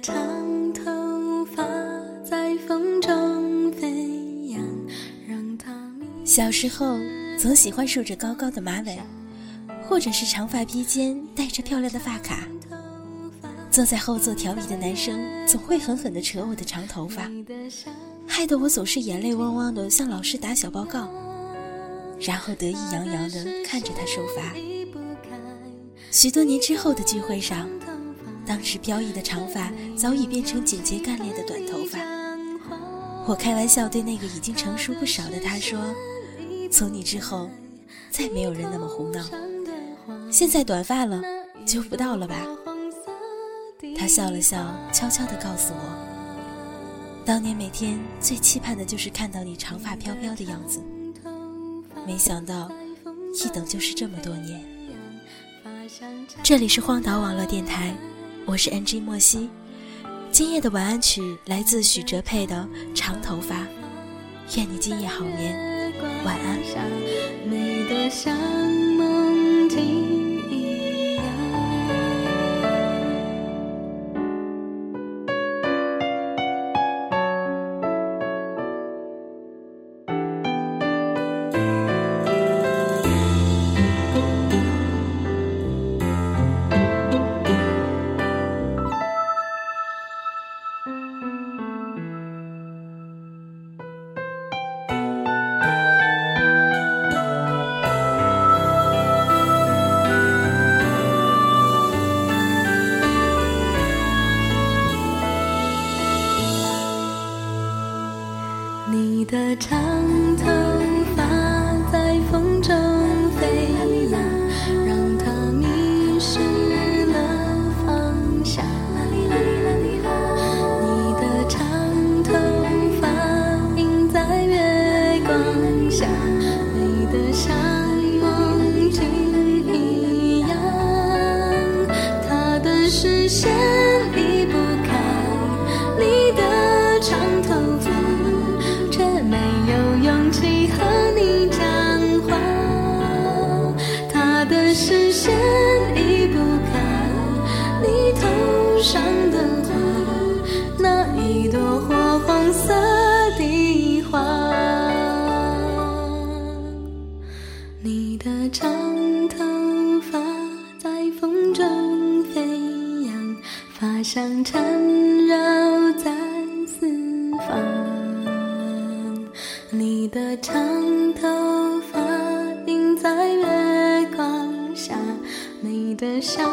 长头发在风中飞扬，让它小时候总喜欢梳着高高的马尾，或者是长发披肩，戴着漂亮的发卡。坐在后座调皮的男生总会狠狠地扯我的长头发，害得我总是眼泪汪汪的向老师打小报告，然后得意洋洋地看着他受罚。许多年之后的聚会上，当时飘逸的长发早已变成简洁干练的短头发。我开玩笑对那个已经成熟不少的他说：“从你之后，再没有人那么胡闹。现在短发了，就不到了吧？”他笑了笑，悄悄地告诉我：“当年每天最期盼的就是看到你长发飘飘的样子。没想到，一等就是这么多年。”这里是荒岛网络电台，我是 NG 莫西。今夜的晚安曲来自许哲佩的《长头发》，愿你今夜好眠，晚安。的长头发在风中飞扬，让它迷失了方向。你的长头发映在月光下，美得像梦境一样。他的视线上的花，那一朵火红色的花。你的长头发在风中飞扬，发香缠绕在四方。你的长头发映在月光下，美得像。